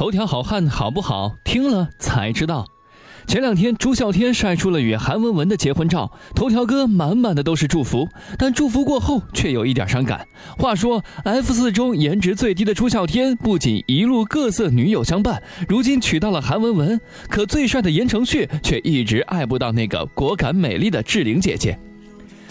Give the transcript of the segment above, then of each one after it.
头条好汉好不好？听了才知道。前两天朱孝天晒出了与韩文文的结婚照，头条哥满满的都是祝福，但祝福过后却有一点伤感。话说 F 四中颜值最低的朱孝天，不仅一路各色女友相伴，如今娶到了韩文文，可最帅的言承旭却一直爱不到那个果敢美丽的志玲姐姐。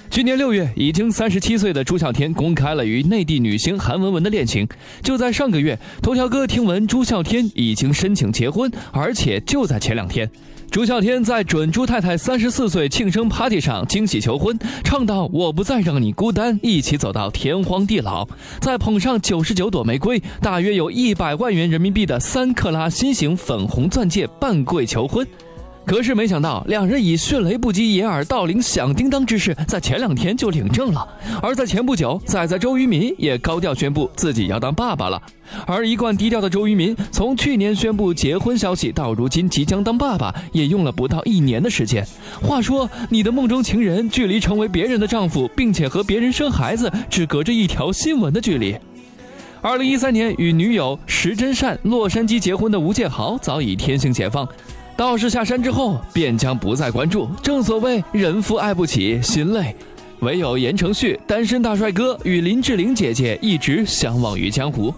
去年六月，已经三十七岁的朱孝天公开了与内地女星韩文文的恋情。就在上个月，头条哥听闻朱孝天已经申请结婚，而且就在前两天，朱孝天在准朱太太三十四岁庆生 party 上惊喜求婚，唱到“我不再让你孤单，一起走到天荒地老”，再捧上九十九朵玫瑰，大约有一百万元人民币的三克拉新型粉红钻戒半跪求婚。可是没想到，两人以迅雷不及掩耳盗铃响叮当之势，在前两天就领证了。而在前不久，仔仔周渝民也高调宣布自己要当爸爸了。而一贯低调的周渝民，从去年宣布结婚消息到如今即将当爸爸，也用了不到一年的时间。话说，你的梦中情人距离成为别人的丈夫，并且和别人生孩子，只隔着一条新闻的距离。二零一三年与女友石真善洛杉矶结婚的吴建豪，早已天性解放。道士下山之后，便将不再关注。正所谓人夫爱不起，心累。唯有言承旭单身大帅哥与林志玲姐姐一直相忘于江湖。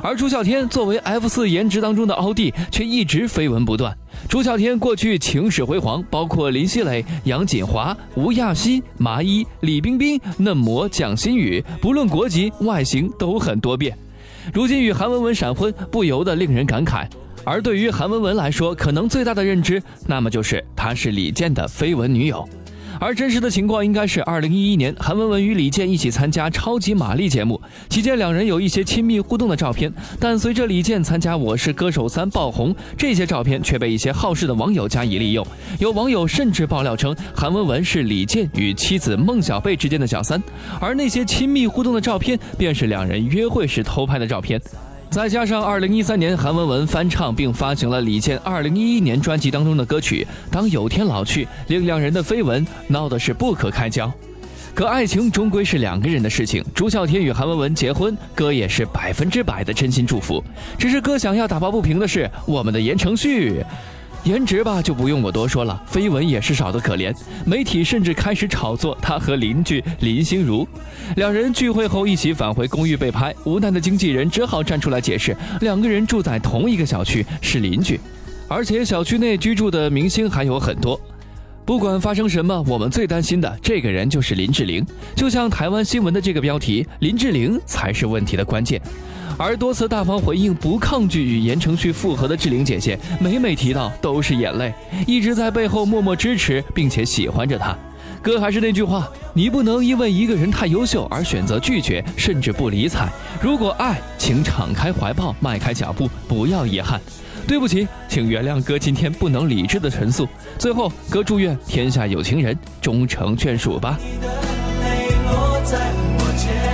而朱孝天作为 F 四颜值当中的奥弟，却一直绯闻不断。朱孝天过去情史辉煌，包括林熙蕾、杨锦华、吴亚希、麻衣、李冰冰、嫩模蒋欣宇，不论国籍、外形都很多变。如今与韩文文闪婚，不由得令人感慨。而对于韩文文来说，可能最大的认知，那么就是她是李健的绯闻女友。而真实的情况应该是，二零一一年，韩文文与李健一起参加《超级玛丽》节目，期间两人有一些亲密互动的照片。但随着李健参加《我是歌手三》爆红，这些照片却被一些好事的网友加以利用。有网友甚至爆料称，韩文文是李健与妻子孟小贝之间的小三，而那些亲密互动的照片，便是两人约会时偷拍的照片。再加上2013年，韩文文翻唱并发行了李健2011年专辑当中的歌曲《当有天老去》，令两人的绯闻闹得是不可开交。可爱情终归是两个人的事情，朱孝天与韩文文结婚，哥也是百分之百的真心祝福。只是哥想要打抱不平的是，我们的言承旭。颜值吧就不用我多说了，绯闻也是少得可怜。媒体甚至开始炒作他和邻居林心如，两人聚会后一起返回公寓被拍，无奈的经纪人只好站出来解释，两个人住在同一个小区，是邻居，而且小区内居住的明星还有很多。不管发生什么，我们最担心的这个人就是林志玲。就像台湾新闻的这个标题，林志玲才是问题的关键。而多次大方回应、不抗拒与言承旭复合的志玲姐姐，每每提到都是眼泪，一直在背后默默支持并且喜欢着他。哥还是那句话，你不能因为一个人太优秀而选择拒绝，甚至不理睬。如果爱，请敞开怀抱，迈开脚步，不要遗憾。对不起，请原谅哥今天不能理智的陈述。最后，哥祝愿天下有情人终成眷属吧。你的泪落在我肩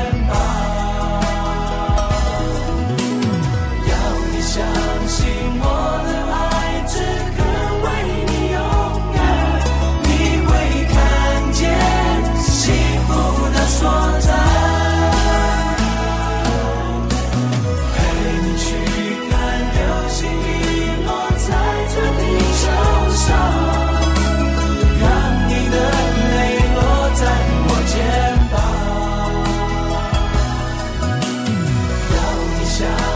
shine.